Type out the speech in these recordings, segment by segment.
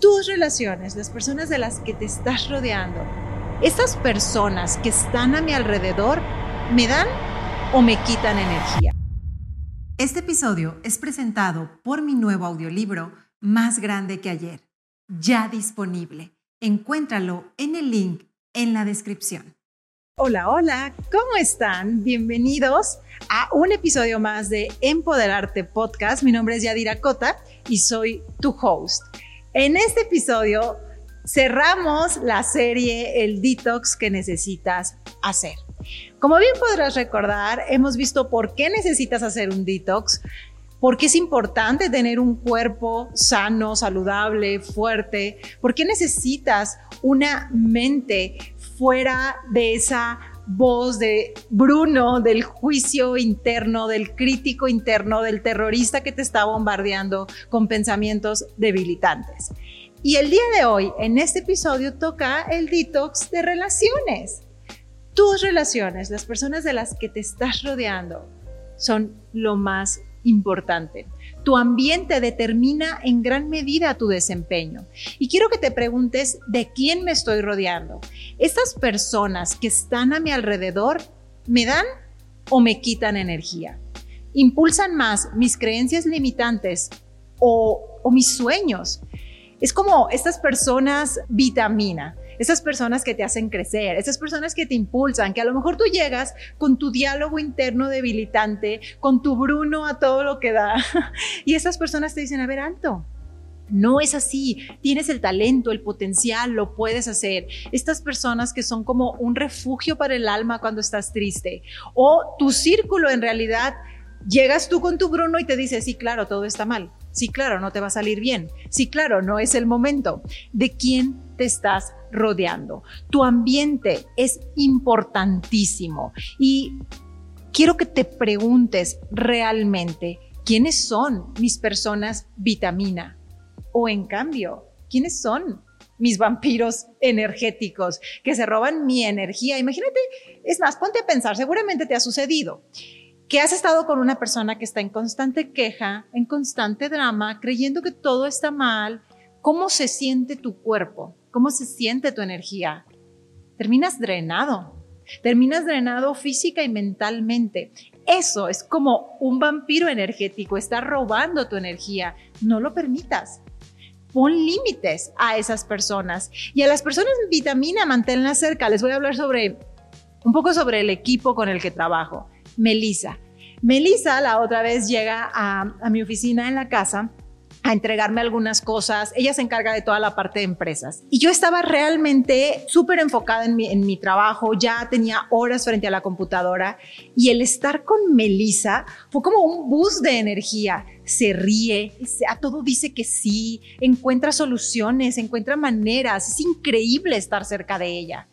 tus relaciones, las personas de las que te estás rodeando, esas personas que están a mi alrededor, me dan o me quitan energía. Este episodio es presentado por mi nuevo audiolibro, Más Grande que ayer, ya disponible. Encuéntralo en el link en la descripción. Hola, hola, ¿cómo están? Bienvenidos a un episodio más de Empoderarte Podcast. Mi nombre es Yadira Cota y soy tu host. En este episodio cerramos la serie El detox que necesitas hacer. Como bien podrás recordar, hemos visto por qué necesitas hacer un detox, por qué es importante tener un cuerpo sano, saludable, fuerte, por qué necesitas una mente fuera de esa voz de Bruno, del juicio interno, del crítico interno, del terrorista que te está bombardeando con pensamientos debilitantes. Y el día de hoy, en este episodio, toca el detox de relaciones. Tus relaciones, las personas de las que te estás rodeando, son lo más importante. Tu ambiente determina en gran medida tu desempeño. Y quiero que te preguntes de quién me estoy rodeando. ¿Estas personas que están a mi alrededor me dan o me quitan energía? ¿Impulsan más mis creencias limitantes o, mis sueños? Es como estas personas vitamina esas personas que te hacen crecer, esas personas que te impulsan, que a lo mejor tú llegas con tu diálogo interno debilitante, con tu Bruno a todo lo que da, y esas personas te dicen, a ver, alto, no es así. Tienes el talento, el potencial, lo puedes hacer. Estas personas que son como un refugio para el alma cuando estás triste. O tu círculo en realidad, llegas tú con tu Bruno y te dice, sí, claro, todo está mal. Sí, claro, no te va a salir bien. Sí, claro, no es el momento. ¿De quién te estás rodeando? Tu ambiente es importantísimo y quiero que te preguntes realmente, ¿quiénes son mis personas vitamina? O en cambio, ¿quiénes son mis vampiros energéticos que se roban mi energía? Imagínate, es más, ponte a pensar, seguramente te ha sucedido que has estado con una persona que está en constante queja, en constante drama, creyendo que todo está mal, ¿cómo se siente tu cuerpo? ¿Cómo se siente tu energía? Terminas drenado, terminas drenado física y mentalmente. Eso es como un vampiro energético, está robando tu energía. No lo permitas. Pon límites a esas personas y a las personas vitamina, manténlas cerca. Les voy a hablar sobre un poco sobre el equipo con el que trabajo. Melissa. Melissa la otra vez llega a, mi oficina en la casa a entregarme algunas cosas. Ella se encarga de toda la parte de empresas. Y yo estaba realmente súper enfocada en mi, en mi trabajo, ya tenía horas frente a la computadora y el estar con Melissa fue como un boost de energía. Se ríe, a todo dice que sí, encuentra soluciones, encuentra maneras. Es increíble estar cerca de ella.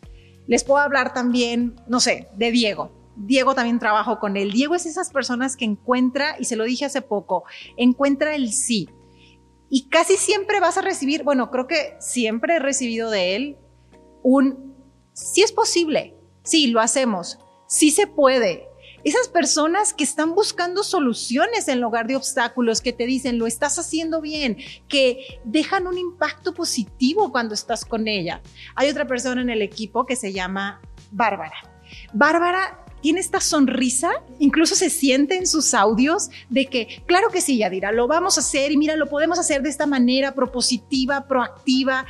Les puedo hablar también, no sé, de Diego. Diego también trabajo con él. Diego es esas personas que encuentra, y se lo dije hace poco, encuentra el sí. Y casi siempre vas a recibir, bueno, creo que siempre he recibido de él un, sí es posible, sí, lo hacemos, sí se puede. Esas personas que están buscando soluciones en lugar de obstáculos, que te dicen, lo estás haciendo bien, que dejan un impacto positivo cuando estás con ella. Hay otra persona en el equipo que se llama Bárbara. Bárbara tiene esta sonrisa, incluso se siente en sus audios de que, claro que sí, Yadira, lo vamos a hacer y mira, lo podemos hacer de esta manera propositiva, proactiva.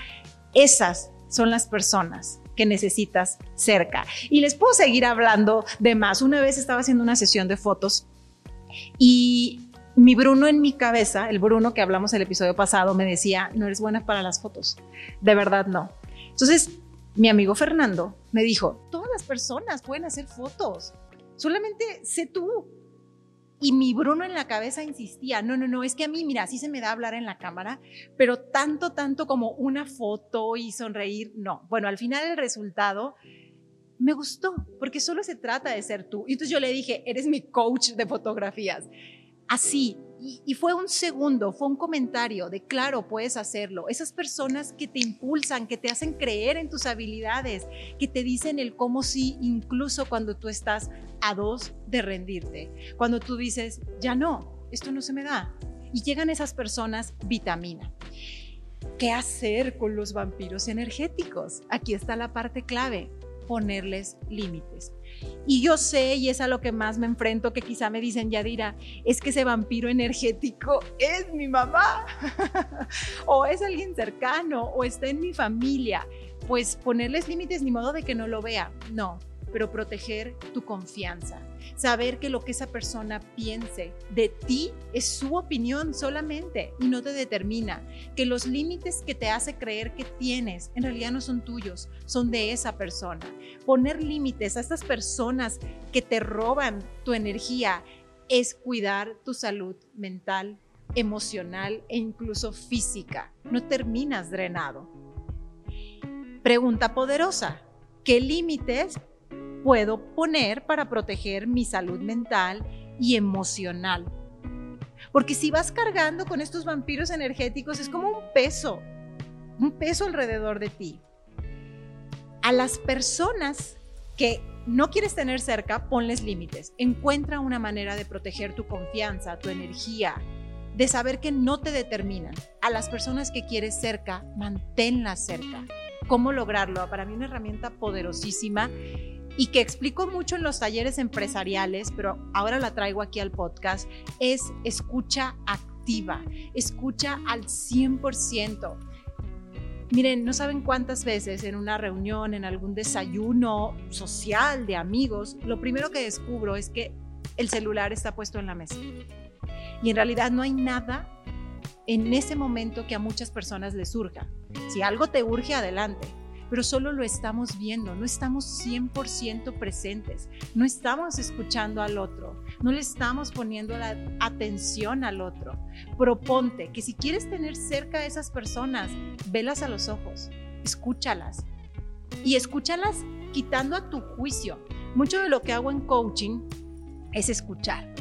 Esas son las personas que necesitas cerca. Y les puedo seguir hablando de más. Una vez estaba haciendo una sesión de fotos y mi Bruno en mi cabeza, el Bruno que hablamos el episodio pasado, me decía, no eres buena para las fotos. De verdad no. Entonces mi amigo Fernando me dijo, las personas pueden hacer fotos, solamente sé tú. Y mi Bruno en la cabeza insistía, no, no, no, es que a mí, mira, sí se me da hablar en la cámara, pero tanto, tanto como una foto y sonreír, no. Bueno, al final el resultado me gustó, porque solo se trata de ser tú. Y entonces yo le dije, eres mi coach de fotografías. Así, y, fue un segundo, fue un comentario de, claro, puedes hacerlo. Esas personas que te impulsan, que te hacen creer en tus habilidades, que te dicen el cómo sí, incluso cuando tú estás a dos de rendirte. Cuando tú dices, ya no, esto no se me da. Y llegan esas personas vitamina. ¿Qué hacer con los vampiros energéticos? Aquí está la parte clave, ponerles límites. Y yo sé, y es a lo que más me enfrento, que quizá me dicen, Yadira, es que ese vampiro energético es mi mamá, o es alguien cercano, o está en mi familia. Pues ponerles límites ni modo de que no lo vea. No, pero proteger tu confianza. Saber que lo que esa persona piense de ti es su opinión solamente y no te determina. Que los límites que te hace creer que tienes en realidad no son tuyos, son de esa persona. Poner límites a estas personas que te roban tu energía es cuidar tu salud mental, emocional e incluso física. No terminas drenado. Pregunta poderosa. ¿Qué límites puedo poner para proteger mi salud mental y emocional. Porque si vas cargando con estos vampiros energéticos es como un peso, un peso alrededor de ti. A las personas que no quieres tener cerca, ponles límites. Encuentra una manera de proteger tu confianza, tu energía, de saber que no te determinan. A las personas que quieres cerca, manténlas cerca. ¿Cómo lograrlo? Para mí una herramienta poderosísima y que explico mucho en los talleres empresariales, pero ahora la traigo aquí al podcast, es escucha activa, escucha al 100%. Miren, no saben cuántas veces en una reunión, en algún desayuno social de amigos, lo primero que descubro es que el celular está puesto en la mesa. Y en realidad no hay nada en ese momento que a muchas personas les surja. Si algo te urge, adelante pero solo lo estamos viendo, no estamos 100% presentes, no estamos escuchando al otro, no le estamos poniendo la atención al otro. Proponte que si quieres tener cerca a esas personas, velas a los ojos, escúchalas y escúchalas quitando a tu juicio. Mucho de lo que hago en coaching es escuchar.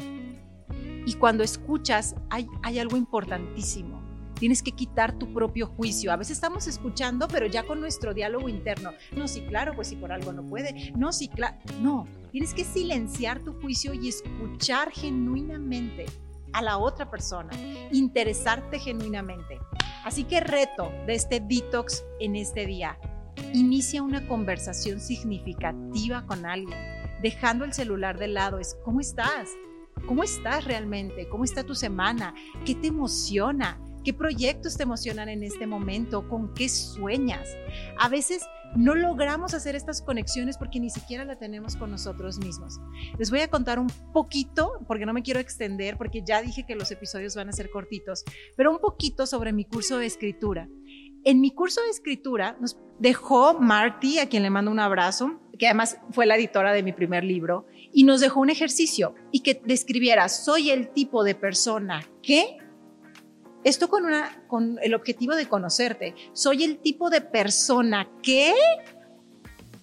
Y cuando escuchas hay, hay algo importantísimo Tienes que quitar tu propio juicio. A veces estamos escuchando, pero ya con nuestro diálogo interno. No, sí, claro, pues si por algo no puede. No, sí, claro. No, tienes que silenciar tu juicio y escuchar genuinamente a la otra persona, interesarte genuinamente. Así que reto de este detox en este día. Inicia una conversación significativa con alguien, dejando el celular de lado. Es, ¿cómo estás? ¿Cómo estás realmente? ¿Cómo está tu semana? ¿Qué te emociona? ¿Qué proyectos te emocionan en este momento? ¿Con qué sueñas? A veces no logramos hacer estas conexiones porque ni siquiera la tenemos con nosotros mismos. Les voy a contar un poquito, porque no me quiero extender, porque ya dije que los episodios van a ser cortitos, pero un poquito sobre mi curso de escritura. En mi curso de escritura nos dejó Marty, a quien le mando un abrazo, que además fue la editora de mi primer libro, y nos dejó un ejercicio y que describiera, soy el tipo de persona que esto con, una, con el objetivo de conocerte. Soy el tipo de persona que...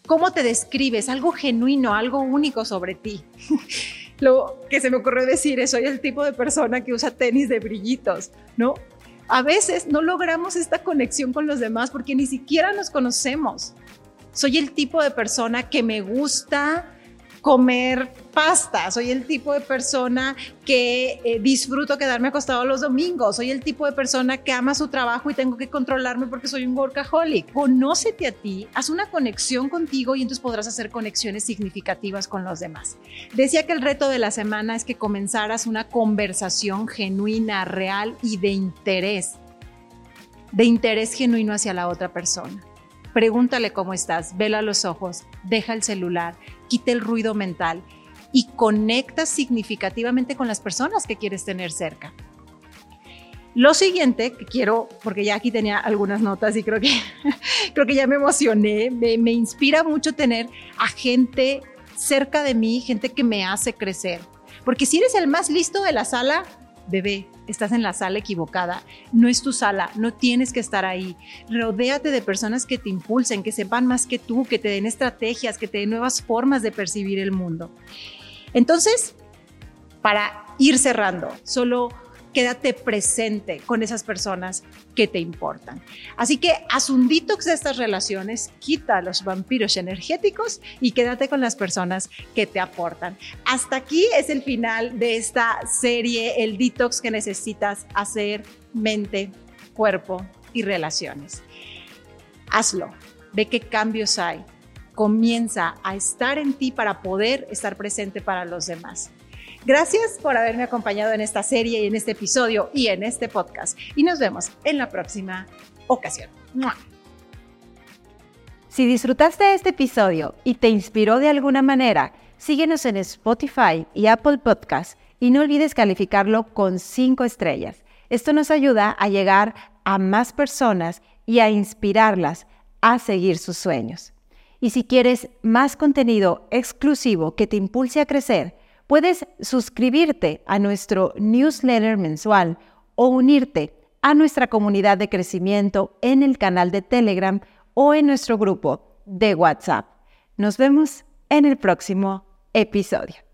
¿Cómo te describes? Algo genuino, algo único sobre ti. Lo que se me ocurrió decir es, soy el tipo de persona que usa tenis de brillitos, ¿no? A veces no logramos esta conexión con los demás porque ni siquiera nos conocemos. Soy el tipo de persona que me gusta comer pasta, soy el tipo de persona que eh, disfruto quedarme acostado los domingos, soy el tipo de persona que ama su trabajo y tengo que controlarme porque soy un workaholic. Conócete a ti, haz una conexión contigo y entonces podrás hacer conexiones significativas con los demás. Decía que el reto de la semana es que comenzaras una conversación genuina, real y de interés, de interés genuino hacia la otra persona. Pregúntale cómo estás, vela los ojos, deja el celular, quita el ruido mental y conecta significativamente con las personas que quieres tener cerca. Lo siguiente que quiero, porque ya aquí tenía algunas notas y creo que, creo que ya me emocioné, me, me inspira mucho tener a gente cerca de mí, gente que me hace crecer. Porque si eres el más listo de la sala, bebé, estás en la sala equivocada, no es tu sala, no tienes que estar ahí. Rodéate de personas que te impulsen, que sepan más que tú, que te den estrategias, que te den nuevas formas de percibir el mundo. Entonces, para ir cerrando, solo quédate presente con esas personas que te importan. Así que haz un detox de estas relaciones, quita los vampiros energéticos y quédate con las personas que te aportan. Hasta aquí es el final de esta serie, el detox que necesitas hacer mente, cuerpo y relaciones. Hazlo, ve qué cambios hay, comienza a estar en ti para poder estar presente para los demás. Gracias por haberme acompañado en esta serie y en este episodio y en este podcast. Y nos vemos en la próxima ocasión. Si disfrutaste este episodio y te inspiró de alguna manera, síguenos en Spotify y Apple Podcasts y no olvides calificarlo con 5 estrellas. Esto nos ayuda a llegar a más personas y a inspirarlas a seguir sus sueños. Y si quieres más contenido exclusivo que te impulse a crecer, puedes suscribirte a nuestro newsletter mensual o unirte a nuestra comunidad de crecimiento en el canal de Telegram o en nuestro grupo de WhatsApp. Nos vemos en el próximo episodio.